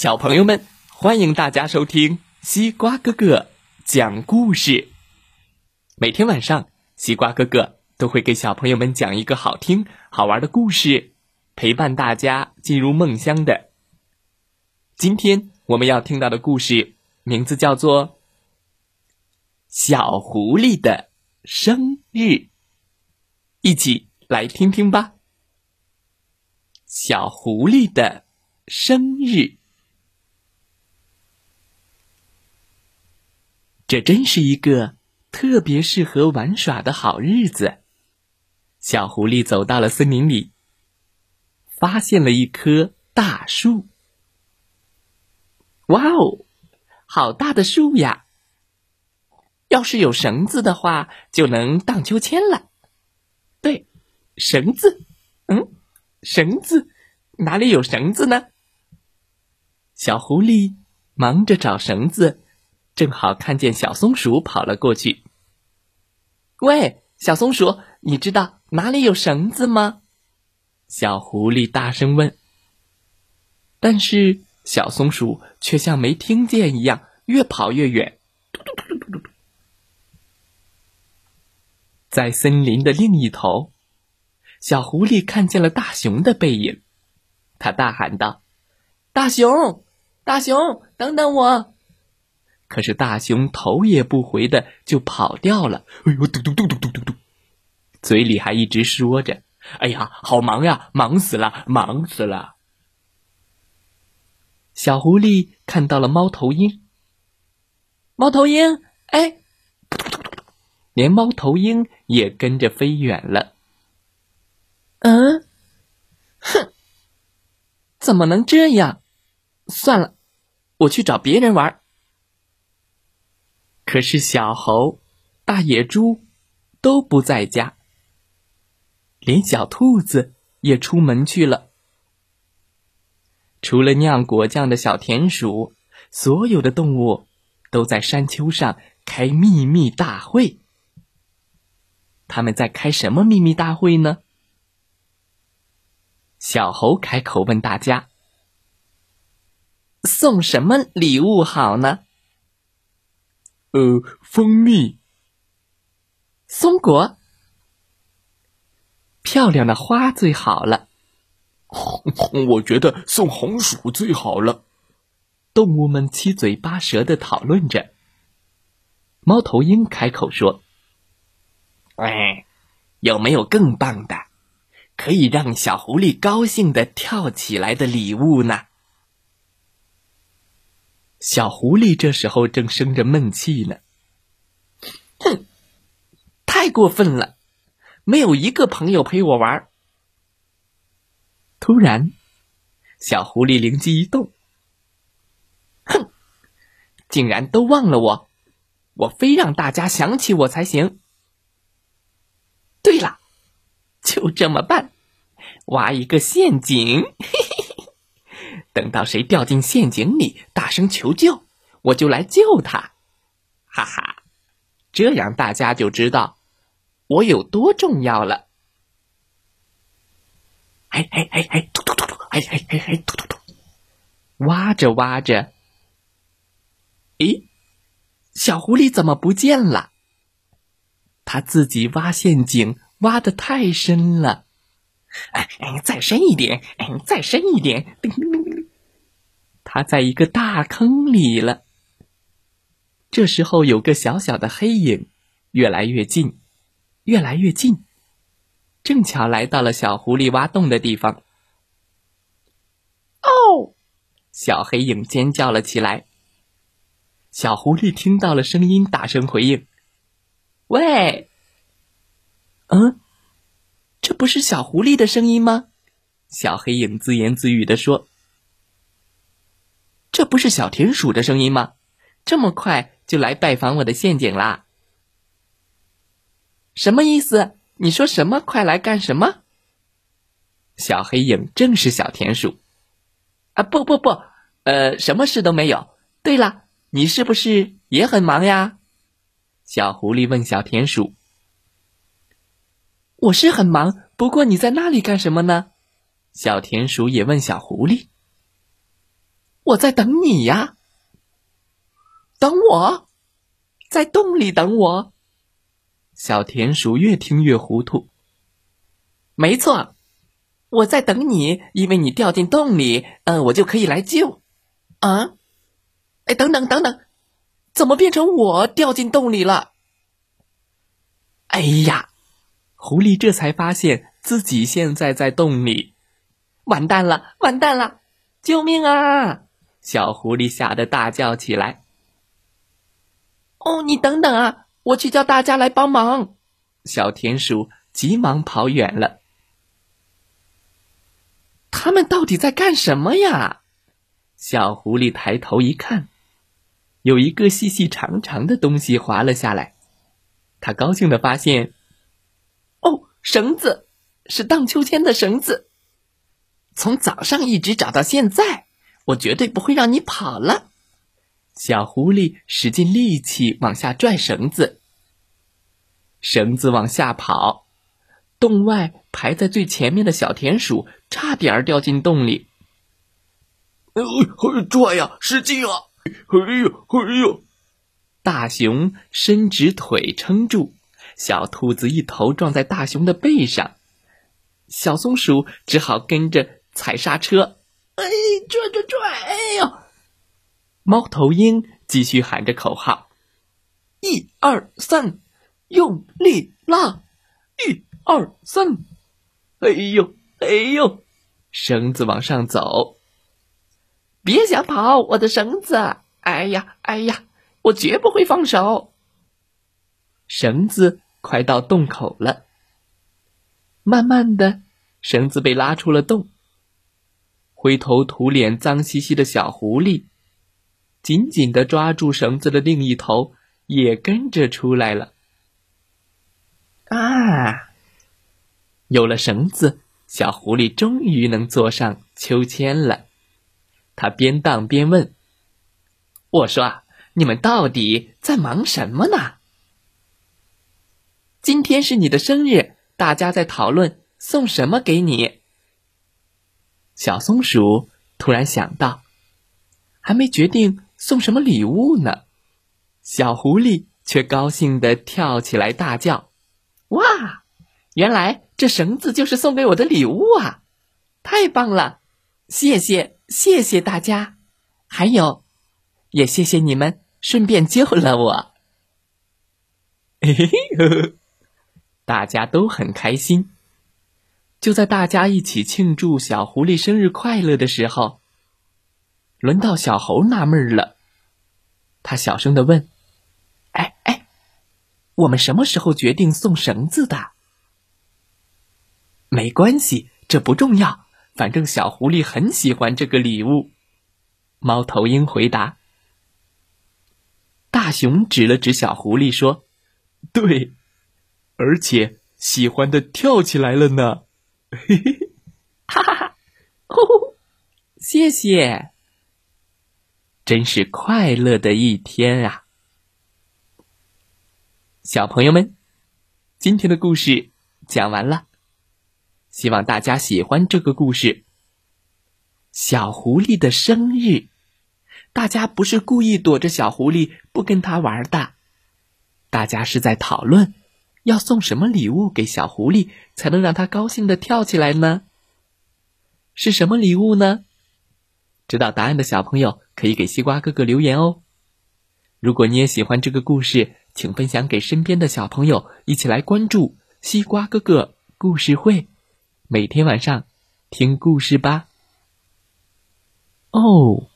小朋友们，欢迎大家收听西瓜哥哥讲故事。每天晚上，西瓜哥哥都会给小朋友们讲一个好听、好玩的故事，陪伴大家进入梦乡的。今天我们要听到的故事名字叫做《小狐狸的生日》，一起来听听吧。小狐狸的生日。这真是一个特别适合玩耍的好日子。小狐狸走到了森林里，发现了一棵大树。哇哦，好大的树呀！要是有绳子的话，就能荡秋千了。对，绳子，嗯，绳子，哪里有绳子呢？小狐狸忙着找绳子。正好看见小松鼠跑了过去。喂，小松鼠，你知道哪里有绳子吗？小狐狸大声问。但是小松鼠却像没听见一样，越跑越远。嘟嘟嘟嘟嘟嘟在森林的另一头，小狐狸看见了大熊的背影，他大喊道：“大熊，大熊，等等我！”可是大熊头也不回的就跑掉了。哎呦，嘟嘟嘟嘟嘟嘟嘟，嘴里还一直说着：“哎呀，好忙呀，忙死了，忙死了。”小狐狸看到了猫头鹰。猫头鹰，哎，连猫头鹰也跟着飞远了。嗯，哼，怎么能这样？算了，我去找别人玩。可是小猴、大野猪都不在家，连小兔子也出门去了。除了酿果酱的小田鼠，所有的动物都在山丘上开秘密大会。他们在开什么秘密大会呢？小猴开口问大家：“送什么礼物好呢？”呃，蜂蜜、松果、漂亮的花最好了。我觉得送红薯最好了。动物们七嘴八舌的讨论着。猫头鹰开口说：“哎，有没有更棒的，可以让小狐狸高兴的跳起来的礼物呢？”小狐狸这时候正生着闷气呢。哼，太过分了！没有一个朋友陪我玩。突然，小狐狸灵机一动，哼，竟然都忘了我，我非让大家想起我才行。对了，就这么办，挖一个陷阱。嘿嘿。等到谁掉进陷阱里，大声求救，我就来救他，哈哈！这样大家就知道我有多重要了。哎哎哎哎，突突突突，哎哎哎哎，突突突，挖着挖着，咦，小狐狸怎么不见了？他自己挖陷阱挖的太深了，哎哎，再深一点，哎，再深一点，他在一个大坑里了。这时候，有个小小的黑影，越来越近，越来越近，正巧来到了小狐狸挖洞的地方。哦！小黑影尖叫了起来。小狐狸听到了声音，大声回应：“喂，嗯，这不是小狐狸的声音吗？”小黑影自言自语的说。这不是小田鼠的声音吗？这么快就来拜访我的陷阱啦？什么意思？你说什么？快来干什么？小黑影正是小田鼠。啊，不不不，呃，什么事都没有。对了，你是不是也很忙呀？小狐狸问小田鼠。我是很忙，不过你在那里干什么呢？小田鼠也问小狐狸。我在等你呀。等我，在洞里等我。小田鼠越听越糊涂。没错，我在等你，因为你掉进洞里，嗯，我就可以来救。啊，哎，等等等等，怎么变成我掉进洞里了？哎呀，狐狸这才发现自己现在在洞里，完蛋了，完蛋了，救命啊！小狐狸吓得大叫起来。哦，你等等啊，我去叫大家来帮忙。小田鼠急忙跑远了。他们到底在干什么呀？小狐狸抬头一看，有一个细细长长的东西滑了下来。他高兴的发现，哦，绳子，是荡秋千的绳子。从早上一直找到现在，我绝对不会让你跑了。小狐狸使尽力气往下拽绳子，绳子往下跑。洞外排在最前面的小田鼠差点掉进洞里。哎呦，拽呀，使劲啊！哎呦，哎呦！大熊伸直腿撑住，小兔子一头撞在大熊的背上，小松鼠只好跟着踩刹车。哎，拽拽拽！哎呦！猫头鹰继续喊着口号：“一二三，用力拉！一。”二三，哎呦哎呦，绳子往上走，别想跑，我的绳子！哎呀哎呀，我绝不会放手。绳子快到洞口了，慢慢的，绳子被拉出了洞。灰头土脸、脏兮兮的小狐狸，紧紧地抓住绳子的另一头，也跟着出来了。啊！有了绳子，小狐狸终于能坐上秋千了。他边荡边问：“我说啊，你们到底在忙什么呢？”今天是你的生日，大家在讨论送什么给你。小松鼠突然想到，还没决定送什么礼物呢。小狐狸却高兴的跳起来，大叫：“哇！原来！”这绳子就是送给我的礼物啊！太棒了，谢谢谢谢大家，还有，也谢谢你们顺便救了我。嘿嘿嘿，大家都很开心。就在大家一起庆祝小狐狸生日快乐的时候，轮到小猴纳闷了。他小声的问：“哎哎，我们什么时候决定送绳子的？”没关系，这不重要。反正小狐狸很喜欢这个礼物。猫头鹰回答。大熊指了指小狐狸说：“对，而且喜欢的跳起来了呢。”嘿嘿嘿，哈哈哈！呼呼，谢谢。真是快乐的一天啊！小朋友们，今天的故事讲完了。希望大家喜欢这个故事。小狐狸的生日，大家不是故意躲着小狐狸不跟他玩的，大家是在讨论要送什么礼物给小狐狸，才能让他高兴的跳起来呢？是什么礼物呢？知道答案的小朋友可以给西瓜哥哥留言哦。如果你也喜欢这个故事，请分享给身边的小朋友，一起来关注西瓜哥哥故事会。每天晚上听故事吧。哦，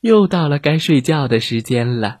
又到了该睡觉的时间了，